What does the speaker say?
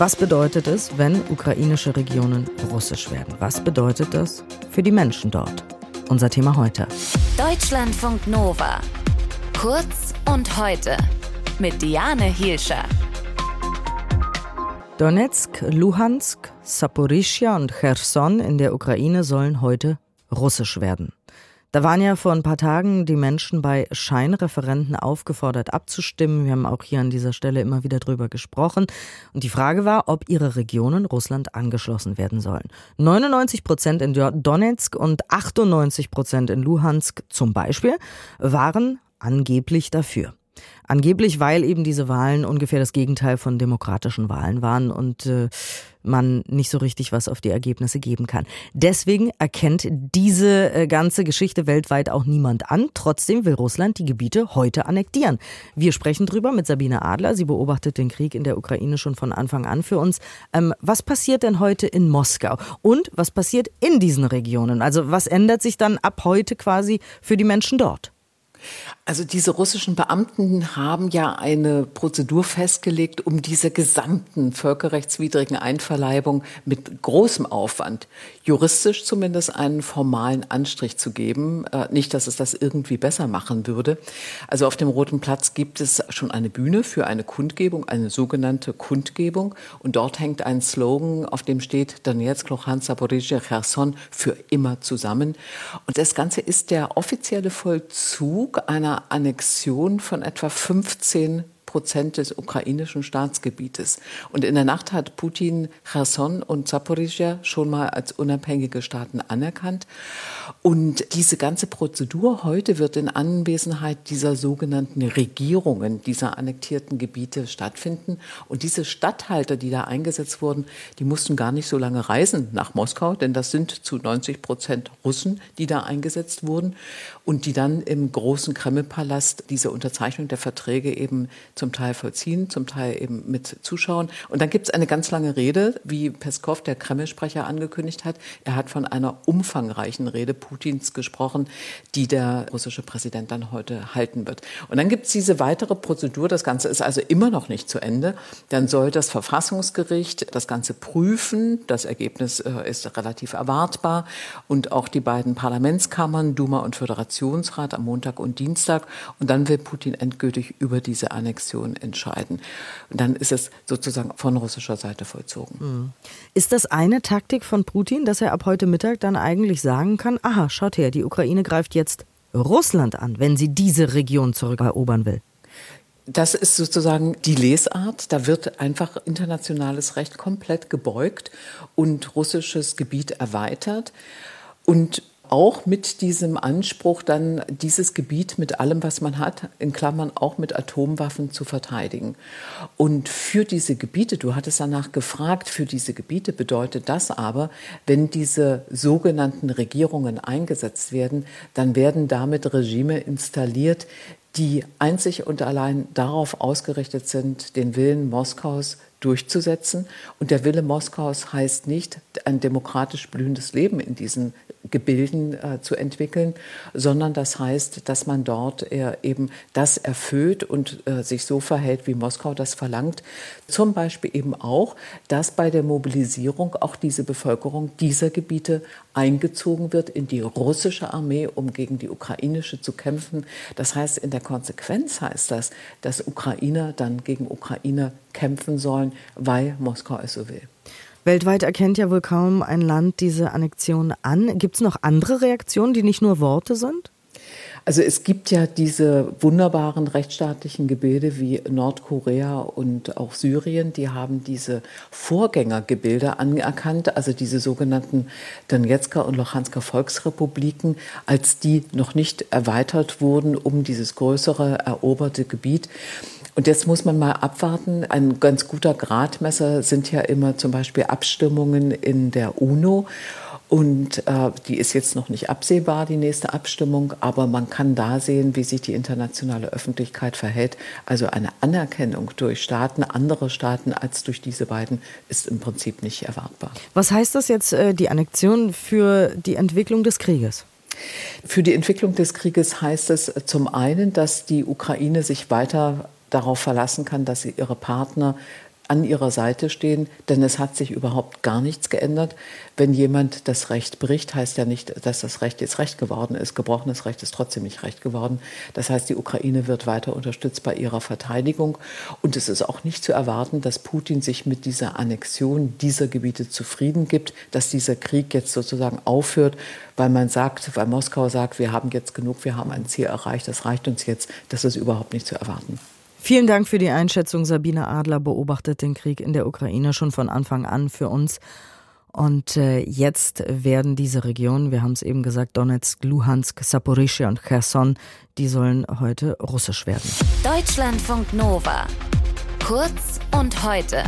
Was bedeutet es, wenn ukrainische Regionen russisch werden? Was bedeutet das für die Menschen dort? Unser Thema heute. Deutschlandfunk Nova. Kurz und heute mit Diane Hielscher. Donetsk, Luhansk, Saporischia und Cherson in der Ukraine sollen heute russisch werden. Da waren ja vor ein paar Tagen die Menschen bei Scheinreferenten aufgefordert abzustimmen. Wir haben auch hier an dieser Stelle immer wieder drüber gesprochen. Und die Frage war, ob ihre Regionen Russland angeschlossen werden sollen. 99 Prozent in Donetsk und 98 Prozent in Luhansk zum Beispiel waren angeblich dafür. Angeblich, weil eben diese Wahlen ungefähr das Gegenteil von demokratischen Wahlen waren und äh, man nicht so richtig was auf die Ergebnisse geben kann. Deswegen erkennt diese äh, ganze Geschichte weltweit auch niemand an. Trotzdem will Russland die Gebiete heute annektieren. Wir sprechen drüber mit Sabine Adler. Sie beobachtet den Krieg in der Ukraine schon von Anfang an für uns. Ähm, was passiert denn heute in Moskau? Und was passiert in diesen Regionen? Also was ändert sich dann ab heute quasi für die Menschen dort? Also diese russischen Beamten haben ja eine Prozedur festgelegt, um dieser gesamten völkerrechtswidrigen Einverleibung mit großem Aufwand, juristisch zumindest einen formalen Anstrich zu geben. Äh, nicht, dass es das irgendwie besser machen würde. Also auf dem Roten Platz gibt es schon eine Bühne für eine Kundgebung, eine sogenannte Kundgebung. Und dort hängt ein Slogan, auf dem steht Donetsk, Luhansk, Zaporizhia, Cherson für immer zusammen. Und das Ganze ist der offizielle Vollzug einer Annexion von etwa 15 Prozent des ukrainischen Staatsgebietes. Und in der Nacht hat Putin Cherson und Zaporizhia schon mal als unabhängige Staaten anerkannt. Und diese ganze Prozedur heute wird in Anwesenheit dieser sogenannten Regierungen dieser annektierten Gebiete stattfinden. Und diese Statthalter, die da eingesetzt wurden, die mussten gar nicht so lange reisen nach Moskau, denn das sind zu 90 Prozent Russen, die da eingesetzt wurden und die dann im großen Kremlpalast diese Unterzeichnung der Verträge eben zum Teil vollziehen, zum Teil eben mit zuschauen. Und dann gibt es eine ganz lange Rede, wie Peskov, der Kreml-Sprecher, angekündigt hat. Er hat von einer umfangreichen Rede Putins gesprochen, die der russische Präsident dann heute halten wird. Und dann gibt es diese weitere Prozedur. Das Ganze ist also immer noch nicht zu Ende. Dann soll das Verfassungsgericht das Ganze prüfen. Das Ergebnis äh, ist relativ erwartbar. Und auch die beiden Parlamentskammern, Duma und Föderationsrat am Montag und Dienstag. Und dann will Putin endgültig über diese Annexion Sanktionen entscheiden. Und dann ist es sozusagen von russischer Seite vollzogen. Hm. Ist das eine Taktik von Putin, dass er ab heute Mittag dann eigentlich sagen kann, aha, schaut her, die Ukraine greift jetzt Russland an, wenn sie diese Region zurückerobern will? Das ist sozusagen die Lesart. Da wird einfach internationales Recht komplett gebeugt und russisches Gebiet erweitert. Und auch mit diesem Anspruch, dann dieses Gebiet mit allem, was man hat, in Klammern auch mit Atomwaffen zu verteidigen. Und für diese Gebiete, du hattest danach gefragt, für diese Gebiete bedeutet das aber, wenn diese sogenannten Regierungen eingesetzt werden, dann werden damit Regime installiert, die einzig und allein darauf ausgerichtet sind, den Willen Moskaus durchzusetzen. Und der Wille Moskaus heißt nicht, ein demokratisch blühendes Leben in diesen Gebilden äh, zu entwickeln, sondern das heißt, dass man dort äh, eben das erfüllt und äh, sich so verhält, wie Moskau das verlangt. Zum Beispiel eben auch, dass bei der Mobilisierung auch diese Bevölkerung dieser Gebiete eingezogen wird in die russische Armee, um gegen die ukrainische zu kämpfen. Das heißt, in der Konsequenz heißt das, dass Ukrainer dann gegen Ukrainer kämpfen sollen, weil Moskau es so will. Weltweit erkennt ja wohl kaum ein Land diese Annexion an. Gibt es noch andere Reaktionen, die nicht nur Worte sind? Also es gibt ja diese wunderbaren rechtsstaatlichen Gebilde wie Nordkorea und auch Syrien, die haben diese Vorgängergebilde anerkannt, also diese sogenannten Donetsker und Luhansker Volksrepubliken, als die noch nicht erweitert wurden um dieses größere eroberte Gebiet. Und jetzt muss man mal abwarten. Ein ganz guter Gradmesser sind ja immer zum Beispiel Abstimmungen in der UNO. Und äh, die ist jetzt noch nicht absehbar, die nächste Abstimmung, aber man kann da sehen, wie sich die internationale Öffentlichkeit verhält. Also eine Anerkennung durch Staaten, andere Staaten als durch diese beiden, ist im Prinzip nicht erwartbar. Was heißt das jetzt, äh, die Annexion für die Entwicklung des Krieges? Für die Entwicklung des Krieges heißt es zum einen, dass die Ukraine sich weiter darauf verlassen kann, dass sie ihre Partner an ihrer Seite stehen, denn es hat sich überhaupt gar nichts geändert. Wenn jemand das Recht bricht, heißt ja nicht, dass das Recht jetzt Recht geworden ist. Gebrochenes Recht ist trotzdem nicht Recht geworden. Das heißt, die Ukraine wird weiter unterstützt bei ihrer Verteidigung. Und es ist auch nicht zu erwarten, dass Putin sich mit dieser Annexion dieser Gebiete zufrieden gibt, dass dieser Krieg jetzt sozusagen aufhört, weil man sagt, weil Moskau sagt, wir haben jetzt genug, wir haben ein Ziel erreicht, das reicht uns jetzt. Das ist überhaupt nicht zu erwarten. Vielen Dank für die Einschätzung. Sabine Adler beobachtet den Krieg in der Ukraine schon von Anfang an für uns. Und äh, jetzt werden diese Regionen, wir haben es eben gesagt, Donetsk, Luhansk, Saporischia und Cherson, die sollen heute russisch werden. Deutschlandfunk Nova. Kurz und heute.